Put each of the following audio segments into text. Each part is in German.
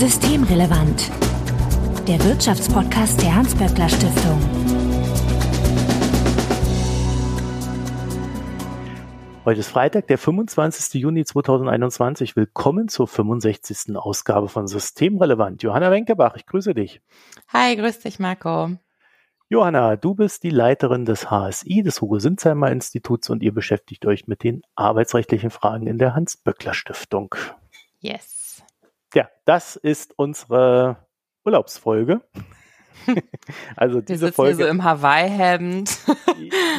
Systemrelevant. Der Wirtschaftspodcast der Hans-Böckler Stiftung. Heute ist Freitag, der 25. Juni 2021. Willkommen zur 65. Ausgabe von Systemrelevant. Johanna Wenkebach, ich grüße dich. Hi, grüß dich, Marco. Johanna, du bist die Leiterin des HSI, des Hugo Sinzheimer Instituts und ihr beschäftigt euch mit den arbeitsrechtlichen Fragen in der Hans-Böckler Stiftung. Yes. Ja, das ist unsere Urlaubsfolge. also diese Wir Folge. Hier so im Hawaii-Hemd.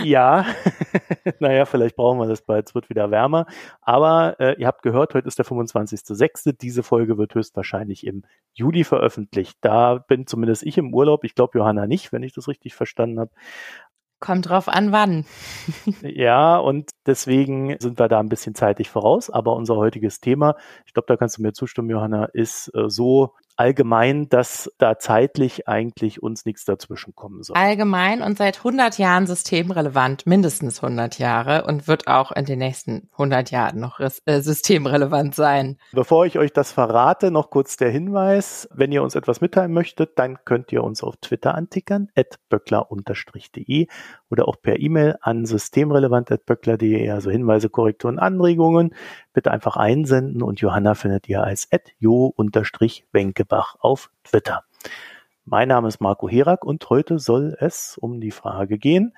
ja, naja, vielleicht brauchen wir das bald, es wird wieder wärmer. Aber äh, ihr habt gehört, heute ist der 25.06. Diese Folge wird höchstwahrscheinlich im Juli veröffentlicht. Da bin zumindest ich im Urlaub. Ich glaube, Johanna nicht, wenn ich das richtig verstanden habe. Kommt drauf an, wann. ja, und deswegen sind wir da ein bisschen zeitig voraus. Aber unser heutiges Thema, ich glaube, da kannst du mir zustimmen, Johanna, ist äh, so allgemein, dass da zeitlich eigentlich uns nichts dazwischen kommen soll. Allgemein und seit 100 Jahren systemrelevant, mindestens 100 Jahre und wird auch in den nächsten 100 Jahren noch äh, systemrelevant sein. Bevor ich euch das verrate, noch kurz der Hinweis, wenn ihr uns etwas mitteilen möchtet, dann könnt ihr uns auf Twitter antickern, at böckler-de oder auch per E-Mail an systemrelevant.böckler.de, also Hinweise, Korrekturen, Anregungen bitte einfach einsenden und Johanna findet ihr als jo-wenkebach auf Twitter. Mein Name ist Marco Herak und heute soll es um die Frage gehen,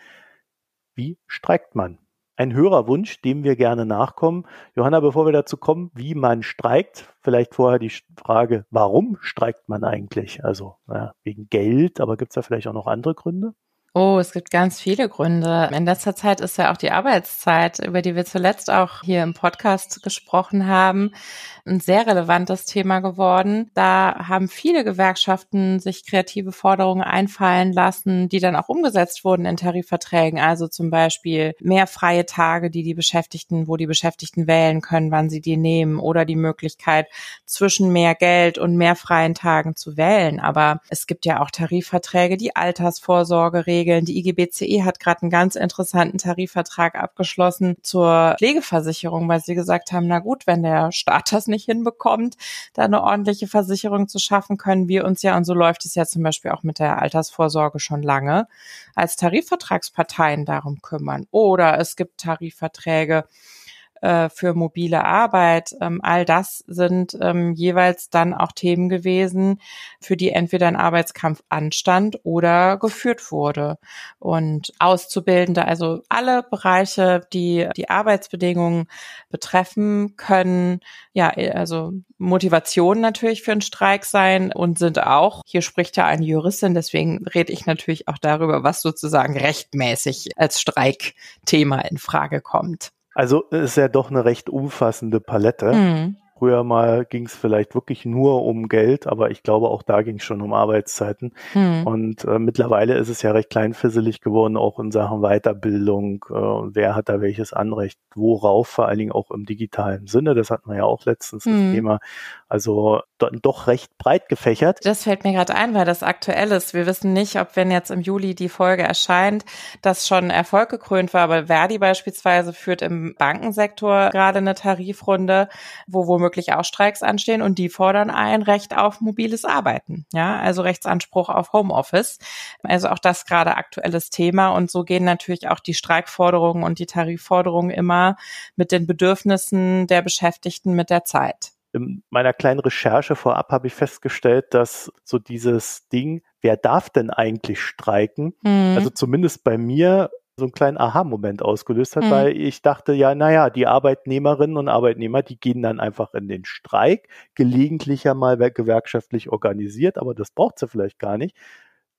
wie streikt man? Ein Hörerwunsch, dem wir gerne nachkommen. Johanna, bevor wir dazu kommen, wie man streikt, vielleicht vorher die Frage, warum streikt man eigentlich? Also ja, wegen Geld, aber gibt es da vielleicht auch noch andere Gründe? Oh, es gibt ganz viele Gründe. In letzter Zeit ist ja auch die Arbeitszeit, über die wir zuletzt auch hier im Podcast gesprochen haben, ein sehr relevantes Thema geworden. Da haben viele Gewerkschaften sich kreative Forderungen einfallen lassen, die dann auch umgesetzt wurden in Tarifverträgen. Also zum Beispiel mehr freie Tage, die die Beschäftigten, wo die Beschäftigten wählen können, wann sie die nehmen oder die Möglichkeit zwischen mehr Geld und mehr freien Tagen zu wählen. Aber es gibt ja auch Tarifverträge, die Altersvorsorge regeln regeln. Die IGBCE hat gerade einen ganz interessanten Tarifvertrag abgeschlossen zur Pflegeversicherung, weil sie gesagt haben, na gut, wenn der Staat das nicht hinbekommt, da eine ordentliche Versicherung zu schaffen, können wir uns ja, und so läuft es ja zum Beispiel auch mit der Altersvorsorge schon lange, als Tarifvertragsparteien darum kümmern. Oder es gibt Tarifverträge, äh, für mobile Arbeit. Ähm, all das sind ähm, jeweils dann auch Themen gewesen, für die entweder ein Arbeitskampf anstand oder geführt wurde. Und Auszubildende, also alle Bereiche, die die Arbeitsbedingungen betreffen, können ja also Motivation natürlich für einen Streik sein und sind auch, hier spricht ja eine Juristin, deswegen rede ich natürlich auch darüber, was sozusagen rechtmäßig als Streikthema in Frage kommt. Also ist ja doch eine recht umfassende Palette. Mhm. Früher mal ging es vielleicht wirklich nur um Geld, aber ich glaube auch da ging es schon um Arbeitszeiten. Mhm. Und äh, mittlerweile ist es ja recht kleinfisselig geworden, auch in Sachen Weiterbildung. Äh, wer hat da welches Anrecht, worauf, vor allen Dingen auch im digitalen Sinne. Das hatten wir ja auch letztens mhm. das Thema. Also do, doch recht breit gefächert. Das fällt mir gerade ein, weil das aktuell ist. Wir wissen nicht, ob wenn jetzt im Juli die Folge erscheint, das schon Erfolg gekrönt war. Aber Verdi beispielsweise führt im Bankensektor gerade eine Tarifrunde, wo womöglich womöglich auch Streiks anstehen und die fordern ein Recht auf mobiles Arbeiten. Ja, also Rechtsanspruch auf Homeoffice. Also auch das gerade aktuelles Thema und so gehen natürlich auch die Streikforderungen und die Tarifforderungen immer mit den Bedürfnissen der Beschäftigten mit der Zeit. In meiner kleinen Recherche vorab habe ich festgestellt, dass so dieses Ding, wer darf denn eigentlich streiken? Mhm. Also zumindest bei mir so einen kleinen Aha-Moment ausgelöst hat, mhm. weil ich dachte, ja, naja, die Arbeitnehmerinnen und Arbeitnehmer, die gehen dann einfach in den Streik, gelegentlich ja mal gewerkschaftlich organisiert, aber das braucht sie vielleicht gar nicht.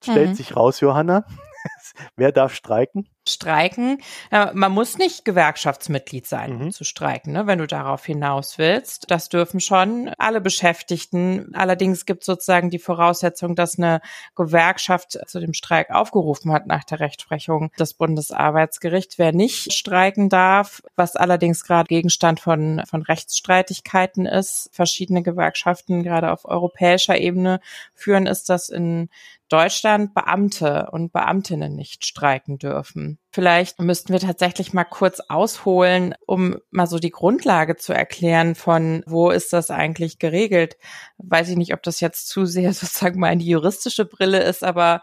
Stellt mhm. sich raus, Johanna, wer darf streiken? Streiken. Äh, man muss nicht Gewerkschaftsmitglied sein, um mhm. zu streiken, ne, wenn du darauf hinaus willst. Das dürfen schon alle Beschäftigten. Allerdings gibt es sozusagen die Voraussetzung, dass eine Gewerkschaft zu dem Streik aufgerufen hat nach der Rechtsprechung des Bundesarbeitsgerichts. Wer nicht streiken darf, was allerdings gerade Gegenstand von, von Rechtsstreitigkeiten ist, verschiedene Gewerkschaften gerade auf europäischer Ebene führen, ist, dass in Deutschland Beamte und Beamtinnen nicht streiken dürfen. Vielleicht müssten wir tatsächlich mal kurz ausholen, um mal so die Grundlage zu erklären von, wo ist das eigentlich geregelt. Weiß ich nicht, ob das jetzt zu sehr sozusagen mal in die juristische Brille ist, aber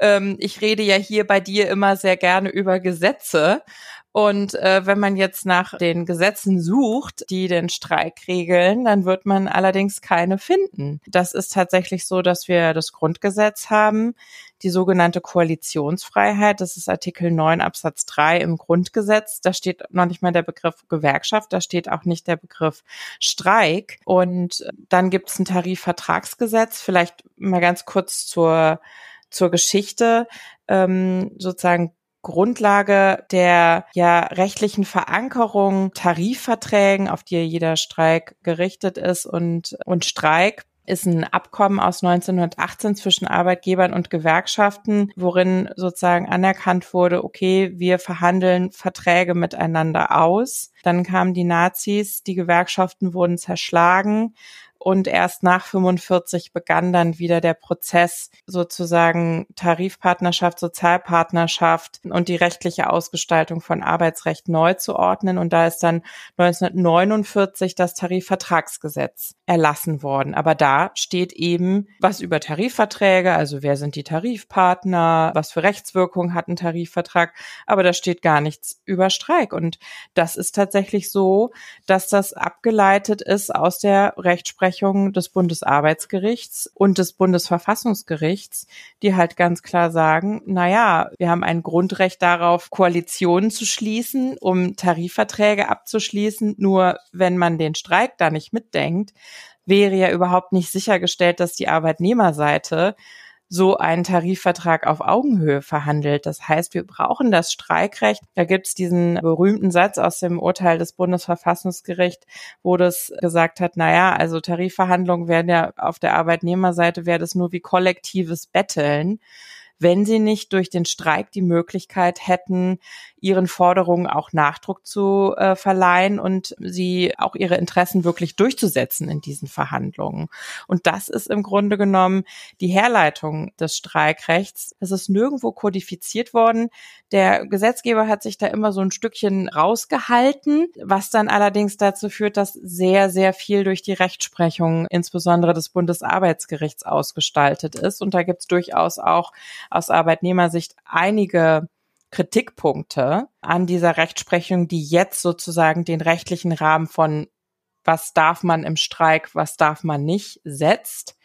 ähm, ich rede ja hier bei dir immer sehr gerne über Gesetze. Und äh, wenn man jetzt nach den Gesetzen sucht, die den Streik regeln, dann wird man allerdings keine finden. Das ist tatsächlich so, dass wir das Grundgesetz haben, die sogenannte Koalitionsfreiheit. Das ist Artikel 9 Absatz 3 im Grundgesetz. Da steht noch nicht mal der Begriff Gewerkschaft, da steht auch nicht der Begriff Streik. Und dann gibt es ein Tarifvertragsgesetz. Vielleicht mal ganz kurz zur zur Geschichte. Ähm, sozusagen Grundlage der ja rechtlichen Verankerung Tarifverträgen, auf die jeder Streik gerichtet ist und, und Streik ist ein Abkommen aus 1918 zwischen Arbeitgebern und Gewerkschaften, worin sozusagen anerkannt wurde, okay, wir verhandeln Verträge miteinander aus. Dann kamen die Nazis, die Gewerkschaften wurden zerschlagen und erst nach 45 begann dann wieder der Prozess sozusagen Tarifpartnerschaft, Sozialpartnerschaft und die rechtliche Ausgestaltung von Arbeitsrecht neu zu ordnen. Und da ist dann 1949 das Tarifvertragsgesetz erlassen worden. Aber da steht eben was über Tarifverträge, also wer sind die Tarifpartner, was für Rechtswirkung hat ein Tarifvertrag, aber da steht gar nichts über Streik. Und das ist tatsächlich so, dass das abgeleitet ist aus der Rechtsprechung Rechtsprechung des Bundesarbeitsgerichts und des Bundesverfassungsgerichts, die halt ganz klar sagen, na ja, wir haben ein Grundrecht darauf, Koalitionen zu schließen, um Tarifverträge abzuschließen. Nur wenn man den Streik da nicht mitdenkt, wäre ja überhaupt nicht sichergestellt, dass die Arbeitnehmerseite so einen Tarifvertrag auf Augenhöhe verhandelt. Das heißt, wir brauchen das Streikrecht. Da gibt es diesen berühmten Satz aus dem Urteil des Bundesverfassungsgerichts, wo das gesagt hat, naja, also Tarifverhandlungen werden ja auf der Arbeitnehmerseite wäre das nur wie kollektives Betteln wenn sie nicht durch den Streik die Möglichkeit hätten, ihren Forderungen auch Nachdruck zu äh, verleihen und sie auch ihre Interessen wirklich durchzusetzen in diesen Verhandlungen. Und das ist im Grunde genommen die Herleitung des Streikrechts. Es ist nirgendwo kodifiziert worden. Der Gesetzgeber hat sich da immer so ein Stückchen rausgehalten, was dann allerdings dazu führt, dass sehr, sehr viel durch die Rechtsprechung, insbesondere des Bundesarbeitsgerichts, ausgestaltet ist. Und da gibt es durchaus auch aus Arbeitnehmersicht einige Kritikpunkte an dieser Rechtsprechung, die jetzt sozusagen den rechtlichen Rahmen von was darf man im Streik, was darf man nicht setzt.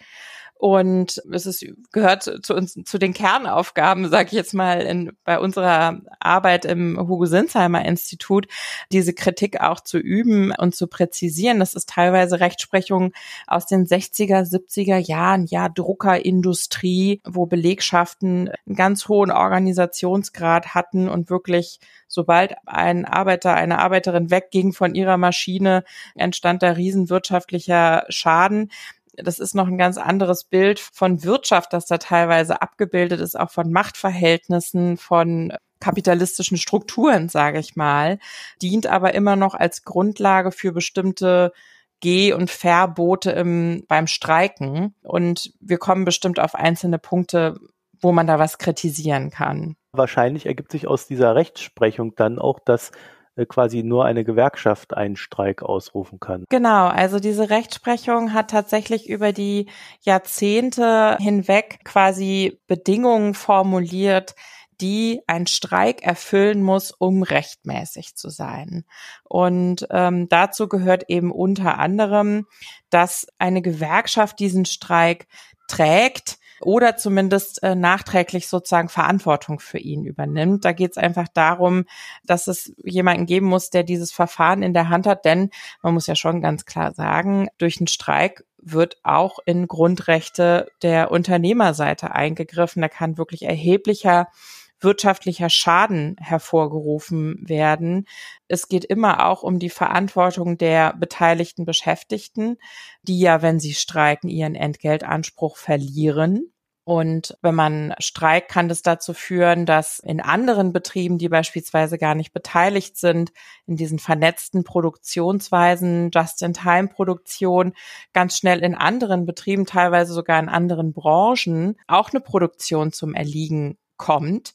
Und es ist, gehört zu uns, zu den Kernaufgaben, sage ich jetzt mal, in, bei unserer Arbeit im Hugo Sinsheimer Institut, diese Kritik auch zu üben und zu präzisieren. Das ist teilweise Rechtsprechung aus den 60er, 70er Jahren, ja, Druckerindustrie, wo Belegschaften einen ganz hohen Organisationsgrad hatten und wirklich sobald ein Arbeiter, eine Arbeiterin wegging von ihrer Maschine, entstand da riesenwirtschaftlicher Schaden das ist noch ein ganz anderes Bild von Wirtschaft, das da teilweise abgebildet ist, auch von Machtverhältnissen, von kapitalistischen Strukturen, sage ich mal, dient aber immer noch als Grundlage für bestimmte Geh- und Verbote im, beim Streiken. Und wir kommen bestimmt auf einzelne Punkte, wo man da was kritisieren kann. Wahrscheinlich ergibt sich aus dieser Rechtsprechung dann auch, dass quasi nur eine Gewerkschaft einen Streik ausrufen kann. Genau, also diese Rechtsprechung hat tatsächlich über die Jahrzehnte hinweg quasi Bedingungen formuliert, die ein Streik erfüllen muss, um rechtmäßig zu sein. Und ähm, dazu gehört eben unter anderem, dass eine Gewerkschaft diesen Streik trägt, oder zumindest äh, nachträglich sozusagen Verantwortung für ihn übernimmt. Da geht es einfach darum, dass es jemanden geben muss, der dieses Verfahren in der Hand hat, denn man muss ja schon ganz klar sagen, durch einen Streik wird auch in Grundrechte der Unternehmerseite eingegriffen. Da kann wirklich erheblicher wirtschaftlicher Schaden hervorgerufen werden. Es geht immer auch um die Verantwortung der beteiligten Beschäftigten, die ja, wenn sie streiken, ihren Entgeltanspruch verlieren. Und wenn man streikt, kann das dazu führen, dass in anderen Betrieben, die beispielsweise gar nicht beteiligt sind, in diesen vernetzten Produktionsweisen, Just-in-Time-Produktion, ganz schnell in anderen Betrieben, teilweise sogar in anderen Branchen, auch eine Produktion zum Erliegen kommt.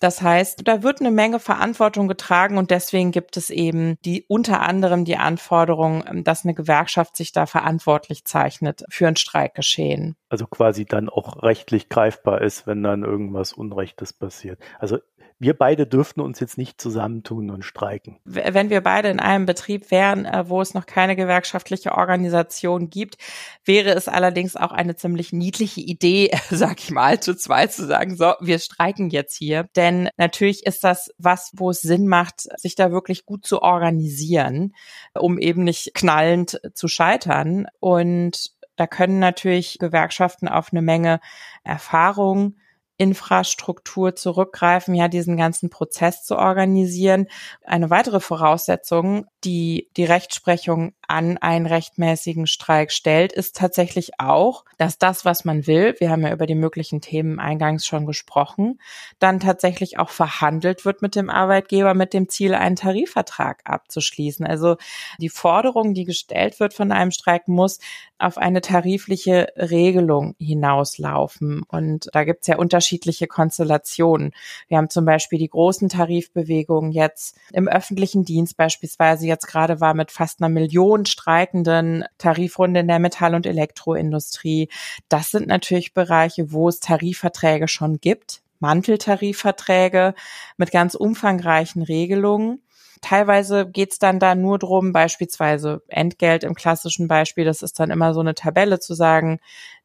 Das heißt, da wird eine Menge Verantwortung getragen und deswegen gibt es eben die unter anderem die Anforderung, dass eine Gewerkschaft sich da verantwortlich zeichnet für ein Streikgeschehen. Also quasi dann auch rechtlich greifbar ist, wenn dann irgendwas Unrechtes passiert. Also wir beide dürften uns jetzt nicht zusammentun und streiken. Wenn wir beide in einem Betrieb wären, äh, wo es noch keine gewerkschaftliche Organisation gibt, wäre es allerdings auch eine ziemlich niedliche Idee, sag ich mal, zu zweit zu sagen, so, wir streiken jetzt hier. Denn natürlich ist das was, wo es Sinn macht, sich da wirklich gut zu organisieren, um eben nicht knallend zu scheitern. Und da können natürlich Gewerkschaften auf eine Menge Erfahrung Infrastruktur zurückgreifen, ja, diesen ganzen Prozess zu organisieren. Eine weitere Voraussetzung, die die Rechtsprechung an einen rechtmäßigen Streik stellt, ist tatsächlich auch, dass das, was man will, wir haben ja über die möglichen Themen eingangs schon gesprochen, dann tatsächlich auch verhandelt wird mit dem Arbeitgeber mit dem Ziel, einen Tarifvertrag abzuschließen. Also die Forderung, die gestellt wird von einem Streik, muss auf eine tarifliche Regelung hinauslaufen. Und da gibt es ja unterschiedliche Konstellationen. Wir haben zum Beispiel die großen Tarifbewegungen jetzt im öffentlichen Dienst beispielsweise jetzt gerade war mit fast einer Million streikenden Tarifrunde in der Metall- und Elektroindustrie. Das sind natürlich Bereiche, wo es Tarifverträge schon gibt, Manteltarifverträge mit ganz umfangreichen Regelungen. Teilweise geht's dann da nur drum, beispielsweise Entgelt im klassischen Beispiel, das ist dann immer so eine Tabelle zu sagen,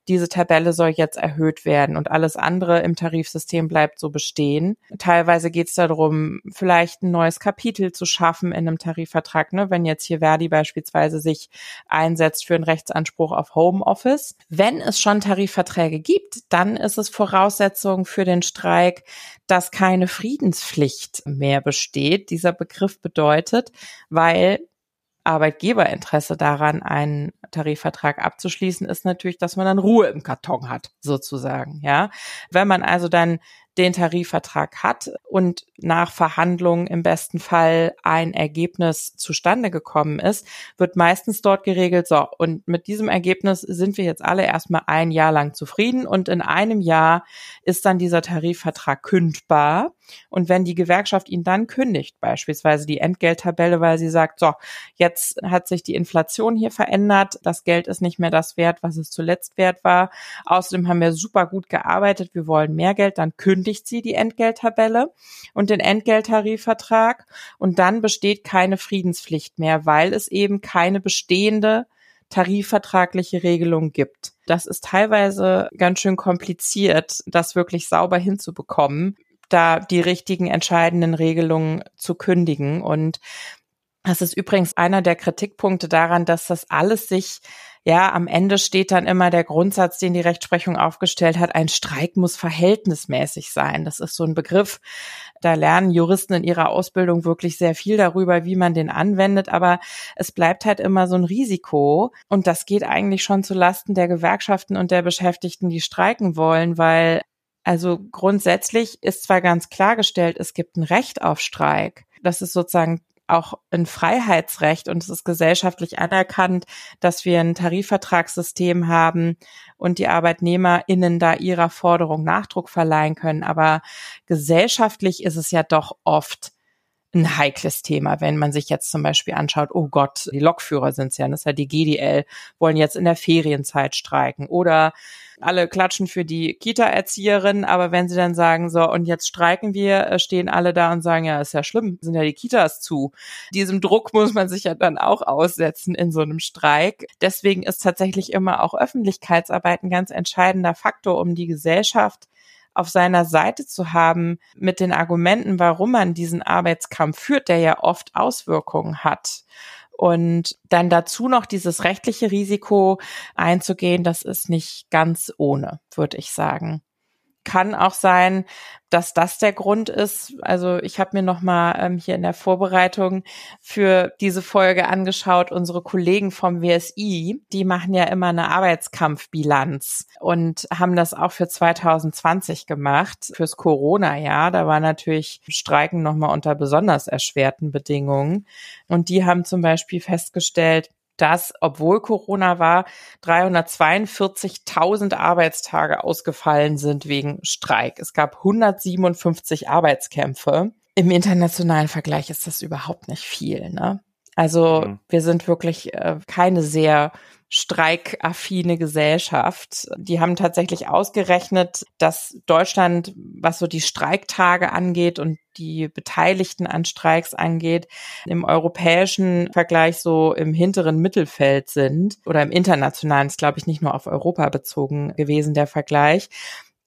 diese Tabelle soll jetzt erhöht werden und alles andere im Tarifsystem bleibt so bestehen. Teilweise geht es darum, vielleicht ein neues Kapitel zu schaffen in einem Tarifvertrag, ne? wenn jetzt hier Verdi beispielsweise sich einsetzt für einen Rechtsanspruch auf Homeoffice. Wenn es schon Tarifverträge gibt, dann ist es Voraussetzung für den Streik, dass keine Friedenspflicht mehr besteht. Dieser Begriff bedeutet, weil Arbeitgeberinteresse daran, einen Tarifvertrag abzuschließen, ist natürlich, dass man dann Ruhe im Karton hat, sozusagen, ja. Wenn man also dann den Tarifvertrag hat und nach Verhandlungen im besten Fall ein Ergebnis zustande gekommen ist, wird meistens dort geregelt, so, und mit diesem Ergebnis sind wir jetzt alle erstmal ein Jahr lang zufrieden und in einem Jahr ist dann dieser Tarifvertrag kündbar. Und wenn die Gewerkschaft ihn dann kündigt, beispielsweise die Entgelttabelle, weil sie sagt, so, jetzt hat sich die Inflation hier verändert, das Geld ist nicht mehr das wert, was es zuletzt wert war. Außerdem haben wir super gut gearbeitet, wir wollen mehr Geld, dann kündigt sie die Entgelttabelle und den Entgelttarifvertrag und dann besteht keine Friedenspflicht mehr, weil es eben keine bestehende tarifvertragliche Regelung gibt. Das ist teilweise ganz schön kompliziert, das wirklich sauber hinzubekommen, da die richtigen entscheidenden Regelungen zu kündigen. Und das ist übrigens einer der Kritikpunkte daran, dass das alles sich ja, am Ende steht dann immer der Grundsatz, den die Rechtsprechung aufgestellt hat, ein Streik muss verhältnismäßig sein. Das ist so ein Begriff. Da lernen Juristen in ihrer Ausbildung wirklich sehr viel darüber, wie man den anwendet, aber es bleibt halt immer so ein Risiko und das geht eigentlich schon zu Lasten der Gewerkschaften und der Beschäftigten, die streiken wollen, weil also grundsätzlich ist zwar ganz klargestellt, es gibt ein Recht auf Streik. Das ist sozusagen auch ein Freiheitsrecht und es ist gesellschaftlich anerkannt, dass wir ein Tarifvertragssystem haben und die ArbeitnehmerInnen da ihrer Forderung Nachdruck verleihen können. Aber gesellschaftlich ist es ja doch oft ein heikles Thema, wenn man sich jetzt zum Beispiel anschaut, oh Gott, die Lokführer sind es ja, das ist ja die GDL, wollen jetzt in der Ferienzeit streiken oder alle klatschen für die Kita-Erzieherin, aber wenn sie dann sagen, so, und jetzt streiken wir, äh, stehen alle da und sagen, ja, ist ja schlimm, sind ja die Kitas zu. Diesem Druck muss man sich ja dann auch aussetzen in so einem Streik. Deswegen ist tatsächlich immer auch Öffentlichkeitsarbeit ein ganz entscheidender Faktor, um die Gesellschaft auf seiner Seite zu haben mit den Argumenten, warum man diesen Arbeitskampf führt, der ja oft Auswirkungen hat. Und dann dazu noch dieses rechtliche Risiko einzugehen, das ist nicht ganz ohne, würde ich sagen kann auch sein, dass das der Grund ist. Also ich habe mir noch mal ähm, hier in der Vorbereitung für diese Folge angeschaut, unsere Kollegen vom WSI, die machen ja immer eine Arbeitskampfbilanz und haben das auch für 2020 gemacht, fürs Corona-Jahr. Da war natürlich Streiken noch mal unter besonders erschwerten Bedingungen. Und die haben zum Beispiel festgestellt, dass, obwohl Corona war, 342.000 Arbeitstage ausgefallen sind wegen Streik. Es gab 157 Arbeitskämpfe. Im internationalen Vergleich ist das überhaupt nicht viel. Ne? Also mhm. wir sind wirklich äh, keine sehr streikaffine Gesellschaft. Die haben tatsächlich ausgerechnet, dass Deutschland, was so die Streiktage angeht und die Beteiligten an Streiks angeht, im europäischen Vergleich so im hinteren Mittelfeld sind oder im internationalen, ist glaube ich nicht nur auf Europa bezogen gewesen der Vergleich.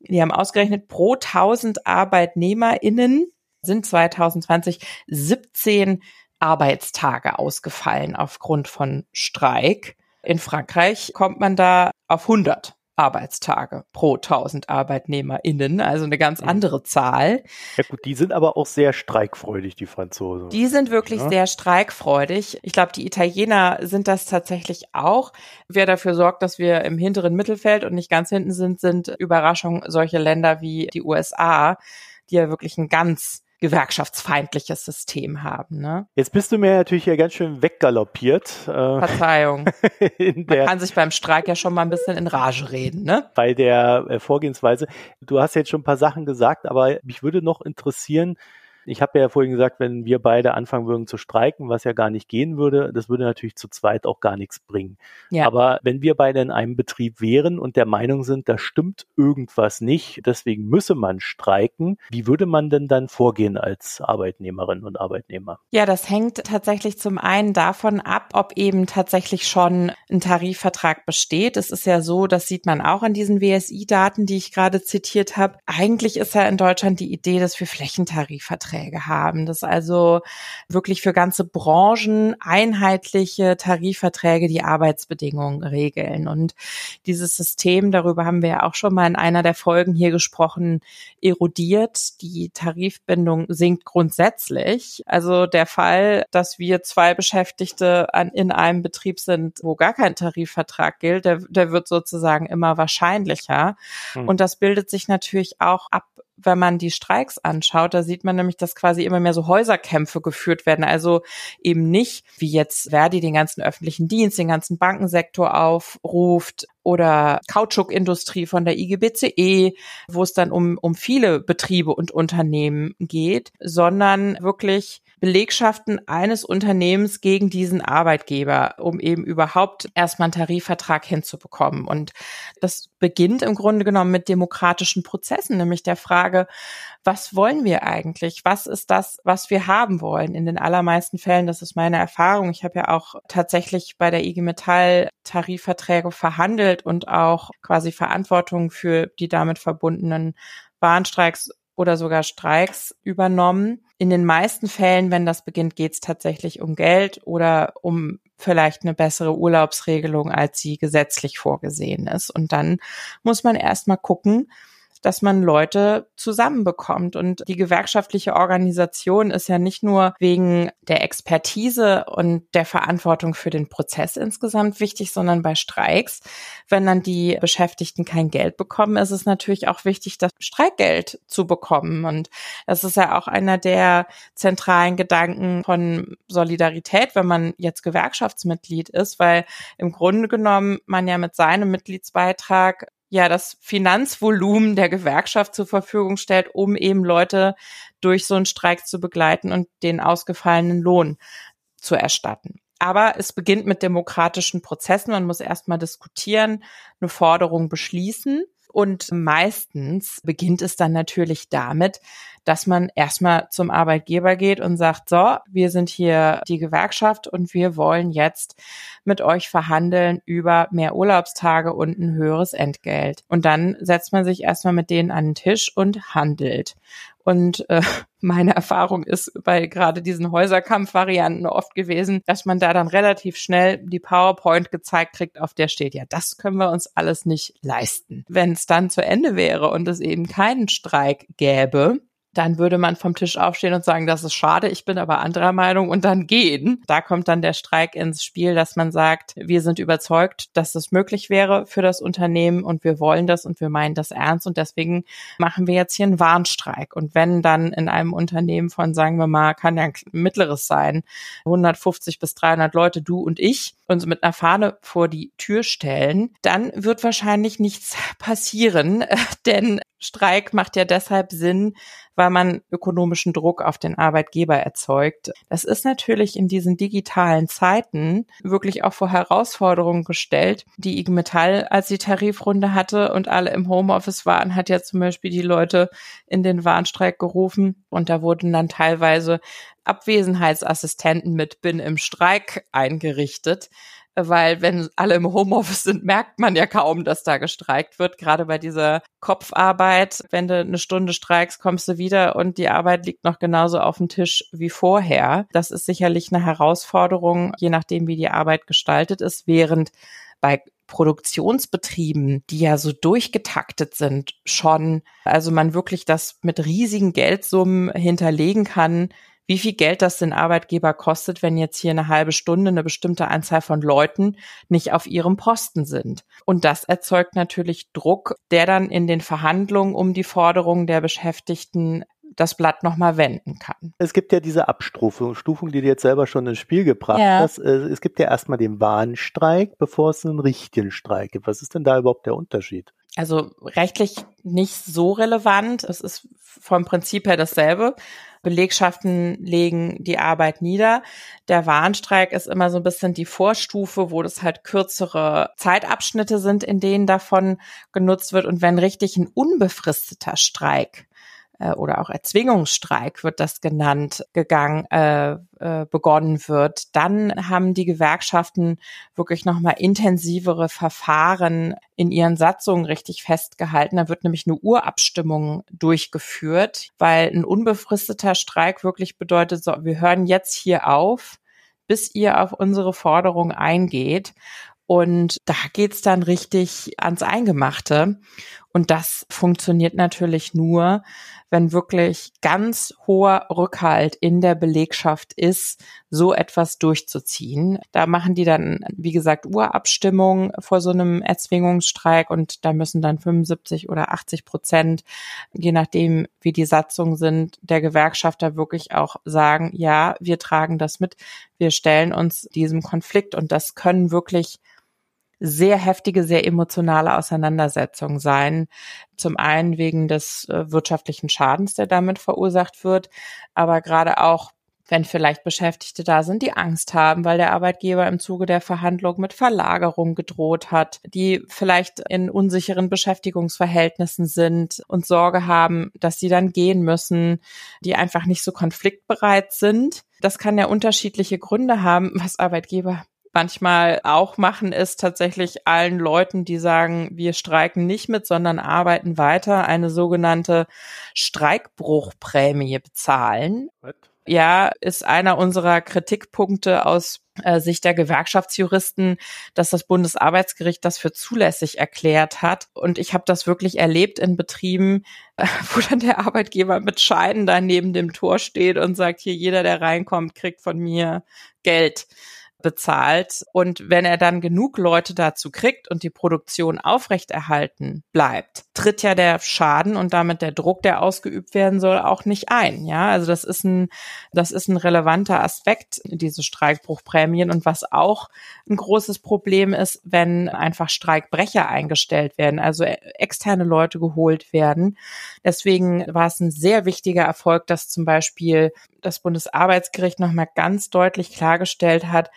Die haben ausgerechnet pro 1000 ArbeitnehmerInnen sind 2020 17 Arbeitstage ausgefallen aufgrund von Streik. In Frankreich kommt man da auf 100 Arbeitstage pro 1000 ArbeitnehmerInnen, also eine ganz mhm. andere Zahl. Ja gut, die sind aber auch sehr streikfreudig, die Franzosen. Die sind wirklich ja. sehr streikfreudig. Ich glaube, die Italiener sind das tatsächlich auch. Wer dafür sorgt, dass wir im hinteren Mittelfeld und nicht ganz hinten sind, sind Überraschung solche Länder wie die USA, die ja wirklich ein ganz gewerkschaftsfeindliches System haben. Ne? Jetzt bist du mir natürlich ja ganz schön weggaloppiert. Äh, Verzeihung. Man kann sich beim Streik ja schon mal ein bisschen in Rage reden. Ne? Bei der äh, Vorgehensweise. Du hast jetzt schon ein paar Sachen gesagt, aber mich würde noch interessieren, ich habe ja vorhin gesagt, wenn wir beide anfangen würden zu streiken, was ja gar nicht gehen würde, das würde natürlich zu zweit auch gar nichts bringen. Ja. Aber wenn wir beide in einem Betrieb wären und der Meinung sind, da stimmt irgendwas nicht, deswegen müsse man streiken, wie würde man denn dann vorgehen als Arbeitnehmerin und Arbeitnehmer? Ja, das hängt tatsächlich zum einen davon ab, ob eben tatsächlich schon ein Tarifvertrag besteht. Es ist ja so, das sieht man auch an diesen WSI-Daten, die ich gerade zitiert habe. Eigentlich ist ja in Deutschland die Idee, dass wir Flächentarifverträge Tarifverträge haben, dass also wirklich für ganze Branchen einheitliche Tarifverträge die Arbeitsbedingungen regeln. Und dieses System, darüber haben wir ja auch schon mal in einer der Folgen hier gesprochen, erodiert. Die Tarifbindung sinkt grundsätzlich. Also der Fall, dass wir zwei Beschäftigte an, in einem Betrieb sind, wo gar kein Tarifvertrag gilt, der, der wird sozusagen immer wahrscheinlicher. Hm. Und das bildet sich natürlich auch ab wenn man die Streiks anschaut, da sieht man nämlich, dass quasi immer mehr so Häuserkämpfe geführt werden. Also eben nicht, wie jetzt Verdi den ganzen öffentlichen Dienst, den ganzen Bankensektor aufruft oder Kautschukindustrie von der IGBCE, wo es dann um, um viele Betriebe und Unternehmen geht, sondern wirklich Belegschaften eines Unternehmens gegen diesen Arbeitgeber, um eben überhaupt erstmal einen Tarifvertrag hinzubekommen. Und das beginnt im Grunde genommen mit demokratischen Prozessen, nämlich der Frage, was wollen wir eigentlich? Was ist das, was wir haben wollen? In den allermeisten Fällen, das ist meine Erfahrung. Ich habe ja auch tatsächlich bei der IG Metall Tarifverträge verhandelt und auch quasi Verantwortung für die damit verbundenen Warnstreiks oder sogar Streiks übernommen. In den meisten Fällen, wenn das beginnt, geht es tatsächlich um Geld oder um vielleicht eine bessere Urlaubsregelung, als sie gesetzlich vorgesehen ist. Und dann muss man erstmal gucken, dass man Leute zusammenbekommt. Und die gewerkschaftliche Organisation ist ja nicht nur wegen der Expertise und der Verantwortung für den Prozess insgesamt wichtig, sondern bei Streiks, wenn dann die Beschäftigten kein Geld bekommen, ist es natürlich auch wichtig, das Streikgeld zu bekommen. Und das ist ja auch einer der zentralen Gedanken von Solidarität, wenn man jetzt Gewerkschaftsmitglied ist, weil im Grunde genommen man ja mit seinem Mitgliedsbeitrag ja das Finanzvolumen der Gewerkschaft zur Verfügung stellt, um eben Leute durch so einen Streik zu begleiten und den ausgefallenen Lohn zu erstatten. Aber es beginnt mit demokratischen Prozessen. Man muss erstmal diskutieren, eine Forderung beschließen. Und meistens beginnt es dann natürlich damit, dass man erstmal zum Arbeitgeber geht und sagt, so, wir sind hier die Gewerkschaft und wir wollen jetzt mit euch verhandeln über mehr Urlaubstage und ein höheres Entgelt. Und dann setzt man sich erstmal mit denen an den Tisch und handelt. Und äh, meine Erfahrung ist bei gerade diesen Häuserkampfvarianten oft gewesen, dass man da dann relativ schnell die PowerPoint gezeigt kriegt, auf der steht, ja, das können wir uns alles nicht leisten. Wenn es dann zu Ende wäre und es eben keinen Streik gäbe, dann würde man vom Tisch aufstehen und sagen, das ist schade, ich bin aber anderer Meinung und dann gehen. Da kommt dann der Streik ins Spiel, dass man sagt, wir sind überzeugt, dass es möglich wäre für das Unternehmen und wir wollen das und wir meinen das ernst und deswegen machen wir jetzt hier einen Warnstreik. Und wenn dann in einem Unternehmen von, sagen wir mal, kann ja ein mittleres sein, 150 bis 300 Leute, du und ich, uns mit einer Fahne vor die Tür stellen, dann wird wahrscheinlich nichts passieren, denn Streik macht ja deshalb Sinn, weil man ökonomischen Druck auf den Arbeitgeber erzeugt. Das ist natürlich in diesen digitalen Zeiten wirklich auch vor Herausforderungen gestellt. Die IG Metall, als die Tarifrunde hatte und alle im Homeoffice waren, hat ja zum Beispiel die Leute in den Warnstreik gerufen und da wurden dann teilweise Abwesenheitsassistenten mit Bin im Streik eingerichtet weil wenn alle im Homeoffice sind, merkt man ja kaum, dass da gestreikt wird. Gerade bei dieser Kopfarbeit, wenn du eine Stunde streikst, kommst du wieder und die Arbeit liegt noch genauso auf dem Tisch wie vorher. Das ist sicherlich eine Herausforderung, je nachdem, wie die Arbeit gestaltet ist, während bei Produktionsbetrieben, die ja so durchgetaktet sind, schon, also man wirklich das mit riesigen Geldsummen hinterlegen kann, wie viel Geld das den Arbeitgeber kostet, wenn jetzt hier eine halbe Stunde eine bestimmte Anzahl von Leuten nicht auf ihrem Posten sind. Und das erzeugt natürlich Druck, der dann in den Verhandlungen um die Forderungen der Beschäftigten das Blatt nochmal wenden kann. Es gibt ja diese Abstufung, Stufung, die du jetzt selber schon ins Spiel gebracht ja. hast. Es gibt ja erstmal den Warnstreik, bevor es einen richtigen Streik gibt. Was ist denn da überhaupt der Unterschied? Also rechtlich nicht so relevant. Es ist vom Prinzip her dasselbe. Belegschaften legen die Arbeit nieder. Der Warnstreik ist immer so ein bisschen die Vorstufe, wo das halt kürzere Zeitabschnitte sind, in denen davon genutzt wird. Und wenn richtig ein unbefristeter Streik äh, oder auch Erzwingungsstreik wird das genannt, gegangen, äh, äh, begonnen wird, dann haben die Gewerkschaften wirklich nochmal intensivere Verfahren in ihren Satzungen richtig festgehalten. Da wird nämlich eine Urabstimmung durchgeführt, weil ein unbefristeter Streik wirklich bedeutet, so, wir hören jetzt hier auf, bis ihr auf unsere Forderung eingeht. Und da geht's dann richtig ans Eingemachte. Und das funktioniert natürlich nur, wenn wirklich ganz hoher Rückhalt in der Belegschaft ist, so etwas durchzuziehen. Da machen die dann, wie gesagt, Urabstimmung vor so einem Erzwingungsstreik und da müssen dann 75 oder 80 Prozent, je nachdem, wie die Satzungen sind, der Gewerkschafter wirklich auch sagen, ja, wir tragen das mit, wir stellen uns diesem Konflikt und das können wirklich sehr heftige, sehr emotionale Auseinandersetzung sein. Zum einen wegen des äh, wirtschaftlichen Schadens, der damit verursacht wird, aber gerade auch wenn vielleicht Beschäftigte da sind, die Angst haben, weil der Arbeitgeber im Zuge der Verhandlung mit Verlagerung gedroht hat, die vielleicht in unsicheren Beschäftigungsverhältnissen sind und Sorge haben, dass sie dann gehen müssen, die einfach nicht so konfliktbereit sind. Das kann ja unterschiedliche Gründe haben, was Arbeitgeber manchmal auch machen, ist tatsächlich allen Leuten, die sagen, wir streiken nicht mit, sondern arbeiten weiter, eine sogenannte Streikbruchprämie bezahlen. What? Ja, ist einer unserer Kritikpunkte aus äh, Sicht der Gewerkschaftsjuristen, dass das Bundesarbeitsgericht das für zulässig erklärt hat. Und ich habe das wirklich erlebt in Betrieben, äh, wo dann der Arbeitgeber mit Scheiden da neben dem Tor steht und sagt, hier jeder, der reinkommt, kriegt von mir Geld bezahlt. Und wenn er dann genug Leute dazu kriegt und die Produktion aufrechterhalten bleibt, tritt ja der Schaden und damit der Druck, der ausgeübt werden soll, auch nicht ein. Ja, also das ist ein, das ist ein relevanter Aspekt, diese Streikbruchprämien. Und was auch ein großes Problem ist, wenn einfach Streikbrecher eingestellt werden, also externe Leute geholt werden. Deswegen war es ein sehr wichtiger Erfolg, dass zum Beispiel das Bundesarbeitsgericht nochmal ganz deutlich klargestellt hat,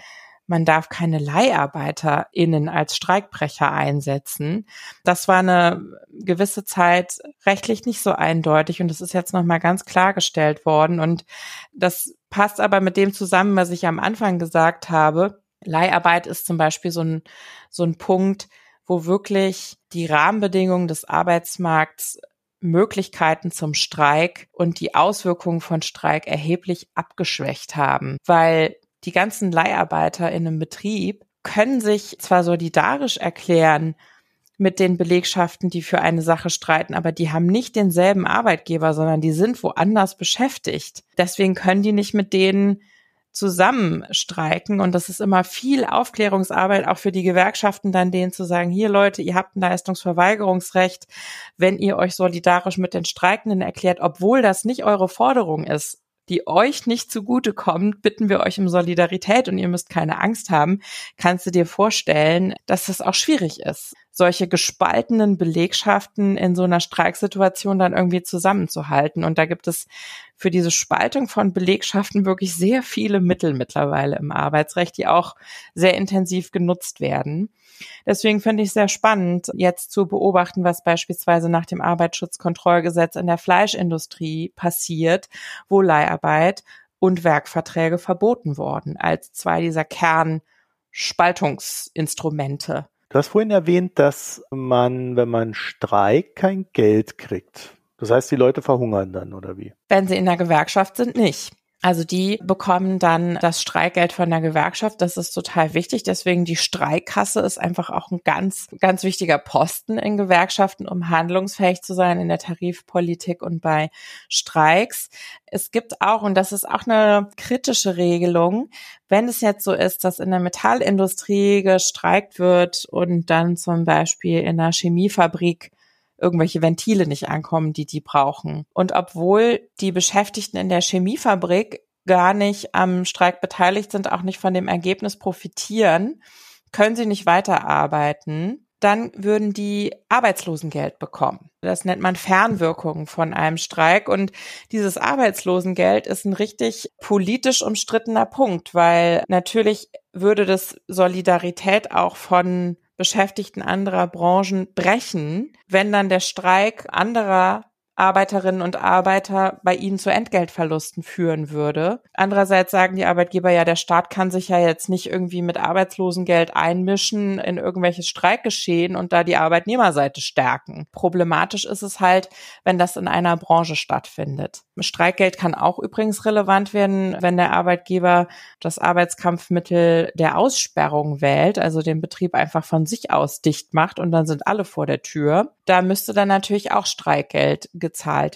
man darf keine LeiharbeiterInnen als Streikbrecher einsetzen. Das war eine gewisse Zeit rechtlich nicht so eindeutig und das ist jetzt nochmal ganz klargestellt worden und das passt aber mit dem zusammen, was ich am Anfang gesagt habe. Leiharbeit ist zum Beispiel so ein, so ein Punkt, wo wirklich die Rahmenbedingungen des Arbeitsmarkts Möglichkeiten zum Streik und die Auswirkungen von Streik erheblich abgeschwächt haben, weil die ganzen Leiharbeiter in einem Betrieb können sich zwar solidarisch erklären mit den Belegschaften, die für eine Sache streiten, aber die haben nicht denselben Arbeitgeber, sondern die sind woanders beschäftigt. Deswegen können die nicht mit denen zusammen streiken und das ist immer viel Aufklärungsarbeit auch für die Gewerkschaften dann denen zu sagen, hier Leute, ihr habt ein Leistungsverweigerungsrecht, wenn ihr euch solidarisch mit den Streikenden erklärt, obwohl das nicht eure Forderung ist, die euch nicht zugute kommt, bitten wir euch um Solidarität und ihr müsst keine Angst haben, kannst du dir vorstellen, dass das auch schwierig ist, solche gespaltenen Belegschaften in so einer Streiksituation dann irgendwie zusammenzuhalten. Und da gibt es für diese Spaltung von Belegschaften wirklich sehr viele Mittel mittlerweile im Arbeitsrecht, die auch sehr intensiv genutzt werden. Deswegen finde ich sehr spannend, jetzt zu beobachten, was beispielsweise nach dem Arbeitsschutzkontrollgesetz in der Fleischindustrie passiert, wo Leiharbeit und Werkverträge verboten worden als zwei dieser Kernspaltungsinstrumente. Du hast vorhin erwähnt, dass man, wenn man streikt, kein Geld kriegt. Das heißt, die Leute verhungern dann, oder wie? Wenn sie in der Gewerkschaft sind, nicht. Also die bekommen dann das Streikgeld von der Gewerkschaft. Das ist total wichtig. Deswegen die Streikkasse ist einfach auch ein ganz, ganz wichtiger Posten in Gewerkschaften, um handlungsfähig zu sein in der Tarifpolitik und bei Streiks. Es gibt auch, und das ist auch eine kritische Regelung, wenn es jetzt so ist, dass in der Metallindustrie gestreikt wird und dann zum Beispiel in einer Chemiefabrik irgendwelche Ventile nicht ankommen, die die brauchen. Und obwohl die Beschäftigten in der Chemiefabrik gar nicht am Streik beteiligt sind, auch nicht von dem Ergebnis profitieren, können sie nicht weiterarbeiten, dann würden die Arbeitslosengeld bekommen. Das nennt man Fernwirkungen von einem Streik. Und dieses Arbeitslosengeld ist ein richtig politisch umstrittener Punkt, weil natürlich würde das Solidarität auch von Beschäftigten anderer Branchen brechen, wenn dann der Streik anderer Arbeiterinnen und Arbeiter bei ihnen zu Entgeltverlusten führen würde. Andererseits sagen die Arbeitgeber ja, der Staat kann sich ja jetzt nicht irgendwie mit Arbeitslosengeld einmischen in irgendwelches Streikgeschehen und da die Arbeitnehmerseite stärken. Problematisch ist es halt, wenn das in einer Branche stattfindet. Streikgeld kann auch übrigens relevant werden, wenn der Arbeitgeber das Arbeitskampfmittel der Aussperrung wählt, also den Betrieb einfach von sich aus dicht macht und dann sind alle vor der Tür. Da müsste dann natürlich auch Streikgeld gezahlt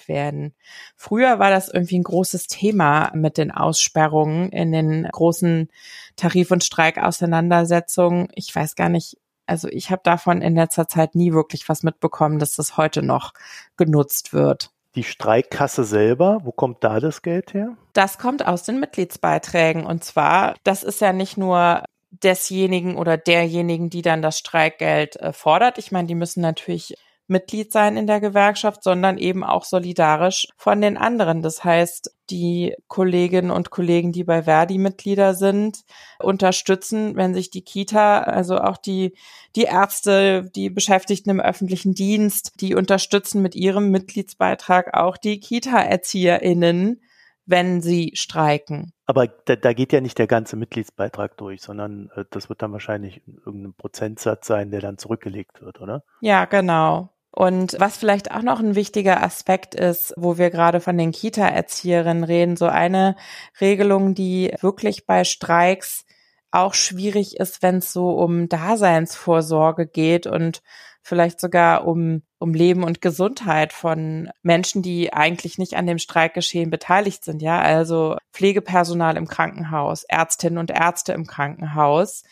werden. Früher war das irgendwie ein großes Thema mit den Aussperrungen in den großen Tarif- und Streikauseinandersetzungen. Ich weiß gar nicht, also ich habe davon in letzter Zeit nie wirklich was mitbekommen, dass das heute noch genutzt wird. Die Streikkasse selber, wo kommt da das Geld her? Das kommt aus den Mitgliedsbeiträgen. Und zwar, das ist ja nicht nur desjenigen oder derjenigen, die dann das Streikgeld äh, fordert. Ich meine, die müssen natürlich Mitglied sein in der Gewerkschaft, sondern eben auch solidarisch von den anderen. Das heißt, die Kolleginnen und Kollegen, die bei Verdi Mitglieder sind, unterstützen, wenn sich die Kita, also auch die, die Ärzte, die Beschäftigten im öffentlichen Dienst, die unterstützen mit ihrem Mitgliedsbeitrag auch die Kita-ErzieherInnen, wenn sie streiken. Aber da, da geht ja nicht der ganze Mitgliedsbeitrag durch, sondern äh, das wird dann wahrscheinlich irgendein Prozentsatz sein, der dann zurückgelegt wird, oder? Ja, genau. Und was vielleicht auch noch ein wichtiger Aspekt ist, wo wir gerade von den Kita-Erzieherinnen reden, so eine Regelung, die wirklich bei Streiks auch schwierig ist, wenn es so um Daseinsvorsorge geht und vielleicht sogar um, um Leben und Gesundheit von Menschen, die eigentlich nicht an dem Streikgeschehen beteiligt sind, ja, also Pflegepersonal im Krankenhaus, Ärztinnen und Ärzte im Krankenhaus.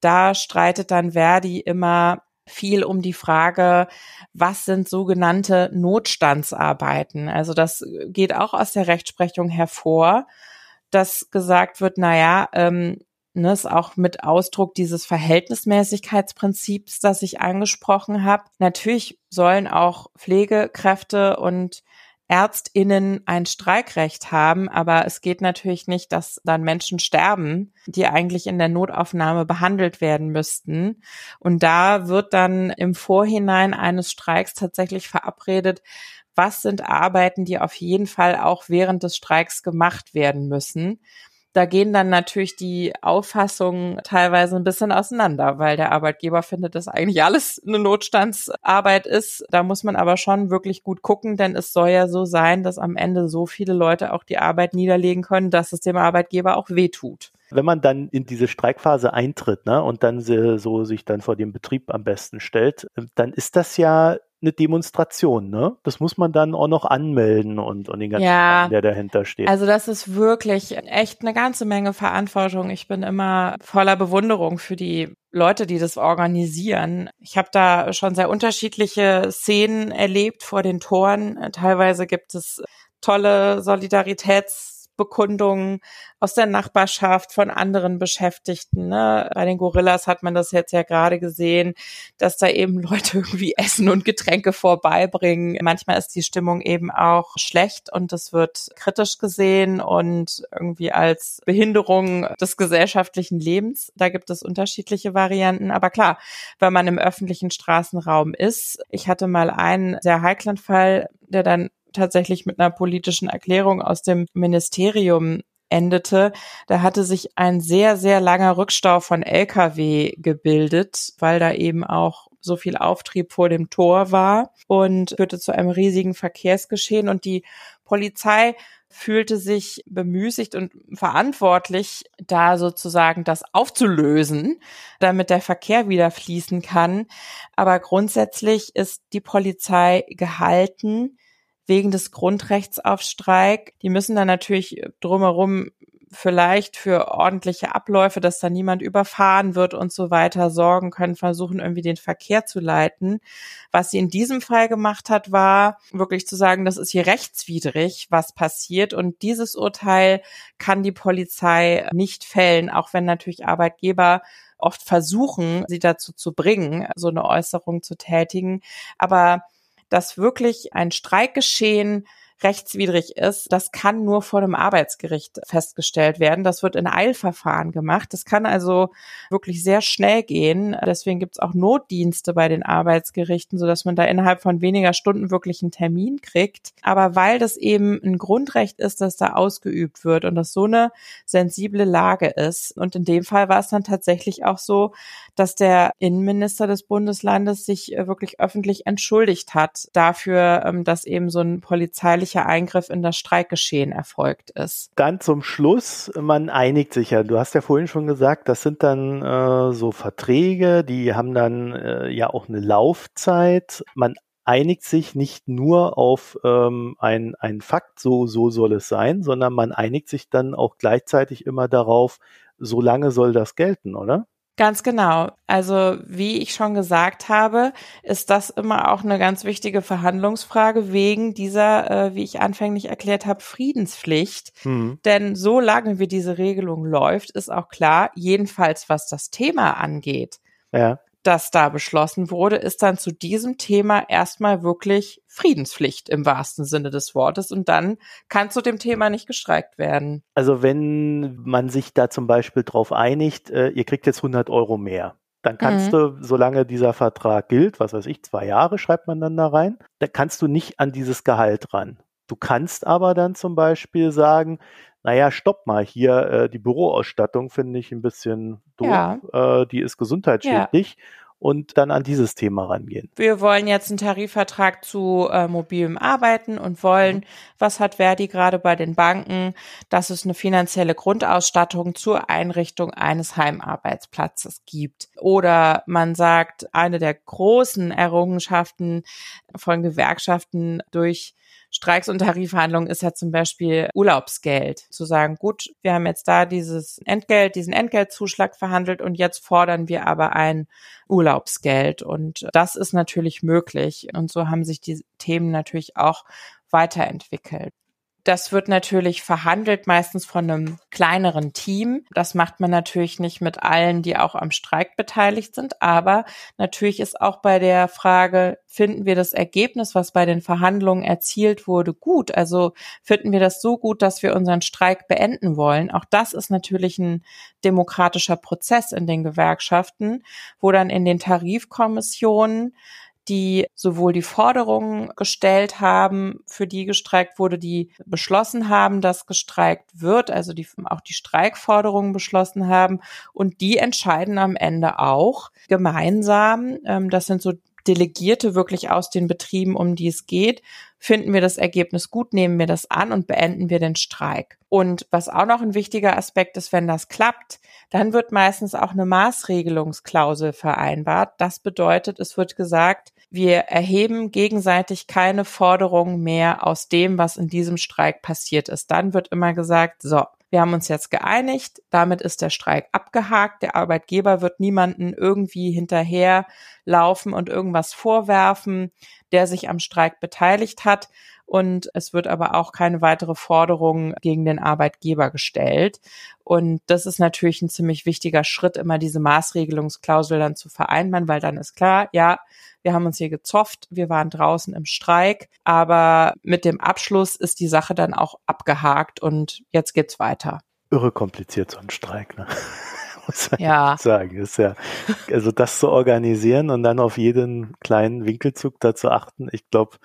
Da streitet dann Verdi immer viel um die Frage, was sind sogenannte Notstandsarbeiten? Also das geht auch aus der Rechtsprechung hervor, dass gesagt wird, na ja, ähm, ne, ist auch mit Ausdruck dieses Verhältnismäßigkeitsprinzips, das ich angesprochen habe. Natürlich sollen auch Pflegekräfte und Ärztinnen ein Streikrecht haben, aber es geht natürlich nicht, dass dann Menschen sterben, die eigentlich in der Notaufnahme behandelt werden müssten. Und da wird dann im Vorhinein eines Streiks tatsächlich verabredet, was sind Arbeiten, die auf jeden Fall auch während des Streiks gemacht werden müssen da gehen dann natürlich die Auffassungen teilweise ein bisschen auseinander, weil der Arbeitgeber findet, dass eigentlich alles eine Notstandsarbeit ist. Da muss man aber schon wirklich gut gucken, denn es soll ja so sein, dass am Ende so viele Leute auch die Arbeit niederlegen können, dass es dem Arbeitgeber auch wehtut. wenn man dann in diese Streikphase eintritt ne, und dann so sich dann vor dem Betrieb am besten stellt, dann ist das ja eine Demonstration, ne? Das muss man dann auch noch anmelden und, und den ganzen ja, Plan, der dahinter steht. Also das ist wirklich echt eine ganze Menge Verantwortung. Ich bin immer voller Bewunderung für die Leute, die das organisieren. Ich habe da schon sehr unterschiedliche Szenen erlebt vor den Toren. Teilweise gibt es tolle Solidaritäts Bekundungen aus der Nachbarschaft von anderen Beschäftigten. Ne? Bei den Gorillas hat man das jetzt ja gerade gesehen, dass da eben Leute irgendwie Essen und Getränke vorbeibringen. Manchmal ist die Stimmung eben auch schlecht und das wird kritisch gesehen und irgendwie als Behinderung des gesellschaftlichen Lebens. Da gibt es unterschiedliche Varianten. Aber klar, wenn man im öffentlichen Straßenraum ist, ich hatte mal einen sehr heiklen Fall, der dann tatsächlich mit einer politischen Erklärung aus dem Ministerium endete, da hatte sich ein sehr, sehr langer Rückstau von Lkw gebildet, weil da eben auch so viel Auftrieb vor dem Tor war und führte zu einem riesigen Verkehrsgeschehen und die Polizei fühlte sich bemüßigt und verantwortlich, da sozusagen das aufzulösen, damit der Verkehr wieder fließen kann. Aber grundsätzlich ist die Polizei gehalten, wegen des Grundrechts auf Streik. Die müssen dann natürlich drumherum vielleicht für ordentliche Abläufe, dass da niemand überfahren wird und so weiter sorgen können, versuchen irgendwie den Verkehr zu leiten. Was sie in diesem Fall gemacht hat, war wirklich zu sagen, das ist hier rechtswidrig, was passiert. Und dieses Urteil kann die Polizei nicht fällen, auch wenn natürlich Arbeitgeber oft versuchen, sie dazu zu bringen, so eine Äußerung zu tätigen. Aber dass wirklich ein Streikgeschehen rechtswidrig ist, das kann nur vor dem Arbeitsgericht festgestellt werden. Das wird in Eilverfahren gemacht. Das kann also wirklich sehr schnell gehen. Deswegen gibt es auch Notdienste bei den Arbeitsgerichten, sodass man da innerhalb von weniger Stunden wirklich einen Termin kriegt. Aber weil das eben ein Grundrecht ist, das da ausgeübt wird und das so eine sensible Lage ist. Und in dem Fall war es dann tatsächlich auch so, dass der Innenminister des Bundeslandes sich äh, wirklich öffentlich entschuldigt hat dafür, ähm, dass eben so ein polizeilicher polizeilicher Eingriff in das Streikgeschehen erfolgt ist. Dann zum Schluss, man einigt sich ja. Du hast ja vorhin schon gesagt, das sind dann äh, so Verträge, die haben dann äh, ja auch eine Laufzeit. Man einigt sich nicht nur auf ähm, ein, ein Fakt, so, so soll es sein, sondern man einigt sich dann auch gleichzeitig immer darauf, so lange soll das gelten, oder? Ganz genau. Also wie ich schon gesagt habe, ist das immer auch eine ganz wichtige Verhandlungsfrage wegen dieser, äh, wie ich anfänglich erklärt habe, Friedenspflicht. Mhm. Denn solange wie diese Regelung läuft, ist auch klar, jedenfalls was das Thema angeht, ja das da beschlossen wurde, ist dann zu diesem Thema erstmal wirklich Friedenspflicht im wahrsten Sinne des Wortes und dann kann zu dem Thema nicht gestreikt werden. Also wenn man sich da zum Beispiel drauf einigt, äh, ihr kriegt jetzt 100 Euro mehr, dann kannst mhm. du, solange dieser Vertrag gilt, was weiß ich, zwei Jahre schreibt man dann da rein, da kannst du nicht an dieses Gehalt ran. Du kannst aber dann zum Beispiel sagen, naja, stopp mal, hier äh, die Büroausstattung finde ich ein bisschen doof, ja. äh, die ist gesundheitsschädlich. Ja. Und dann an dieses Thema rangehen. Wir wollen jetzt einen Tarifvertrag zu äh, mobilem Arbeiten und wollen, mhm. was hat Verdi gerade bei den Banken, dass es eine finanzielle Grundausstattung zur Einrichtung eines Heimarbeitsplatzes gibt. Oder man sagt, eine der großen Errungenschaften von Gewerkschaften durch Streiks und Tarifverhandlungen ist ja zum Beispiel Urlaubsgeld. Zu sagen, gut, wir haben jetzt da dieses Entgelt, diesen Entgeltzuschlag verhandelt und jetzt fordern wir aber ein Urlaubsgeld. Und das ist natürlich möglich. Und so haben sich die Themen natürlich auch weiterentwickelt. Das wird natürlich verhandelt, meistens von einem kleineren Team. Das macht man natürlich nicht mit allen, die auch am Streik beteiligt sind. Aber natürlich ist auch bei der Frage, finden wir das Ergebnis, was bei den Verhandlungen erzielt wurde, gut? Also finden wir das so gut, dass wir unseren Streik beenden wollen? Auch das ist natürlich ein demokratischer Prozess in den Gewerkschaften, wo dann in den Tarifkommissionen die sowohl die Forderungen gestellt haben, für die gestreikt wurde, die beschlossen haben, dass gestreikt wird, also die auch die Streikforderungen beschlossen haben und die entscheiden am Ende auch gemeinsam. Ähm, das sind so Delegierte wirklich aus den Betrieben, um die es geht. Finden wir das Ergebnis gut, nehmen wir das an und beenden wir den Streik. Und was auch noch ein wichtiger Aspekt ist, wenn das klappt, dann wird meistens auch eine Maßregelungsklausel vereinbart. Das bedeutet, es wird gesagt, wir erheben gegenseitig keine Forderungen mehr aus dem, was in diesem Streik passiert ist. Dann wird immer gesagt, so, wir haben uns jetzt geeinigt, damit ist der Streik abgehakt. Der Arbeitgeber wird niemanden irgendwie hinterher laufen und irgendwas vorwerfen, der sich am Streik beteiligt hat. Und es wird aber auch keine weitere Forderung gegen den Arbeitgeber gestellt. Und das ist natürlich ein ziemlich wichtiger Schritt, immer diese Maßregelungsklausel dann zu vereinbaren, weil dann ist klar, ja, wir haben uns hier gezofft, wir waren draußen im Streik, aber mit dem Abschluss ist die Sache dann auch abgehakt und jetzt geht's weiter. Irre kompliziert so ein Streik, ne? Muss man ja. sagen. Ist ja, also das zu organisieren und dann auf jeden kleinen Winkelzug dazu achten, ich glaube,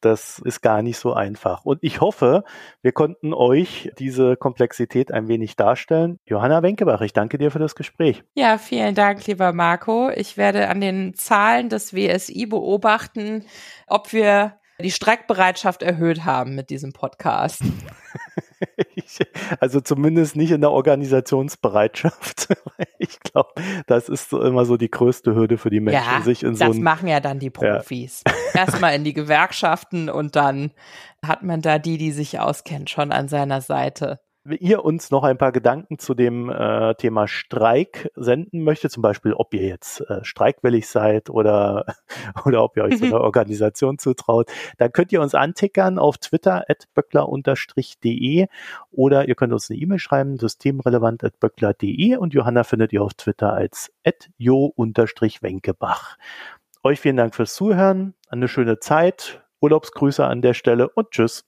das ist gar nicht so einfach. Und ich hoffe, wir konnten euch diese Komplexität ein wenig darstellen. Johanna Wenkebach, ich danke dir für das Gespräch. Ja, vielen Dank, lieber Marco. Ich werde an den Zahlen des WSI beobachten, ob wir die Streikbereitschaft erhöht haben mit diesem Podcast. also zumindest nicht in der Organisationsbereitschaft. ich glaube, das ist so immer so die größte Hürde für die Menschen, ja, sich in so Das machen ja dann die Profis. Ja. Erstmal in die Gewerkschaften und dann hat man da die, die sich auskennen, schon an seiner Seite ihr uns noch ein paar Gedanken zu dem äh, Thema Streik senden möchtet, zum Beispiel, ob ihr jetzt äh, streikwillig seid oder, oder ob ihr euch so eine Organisation zutraut, dann könnt ihr uns antickern auf Twitter at böckler-de oder ihr könnt uns eine E-Mail schreiben, systemrelevant at böckler.de und Johanna findet ihr auf Twitter als at jo-wenkebach. Euch vielen Dank fürs Zuhören, eine schöne Zeit, Urlaubsgrüße an der Stelle und tschüss.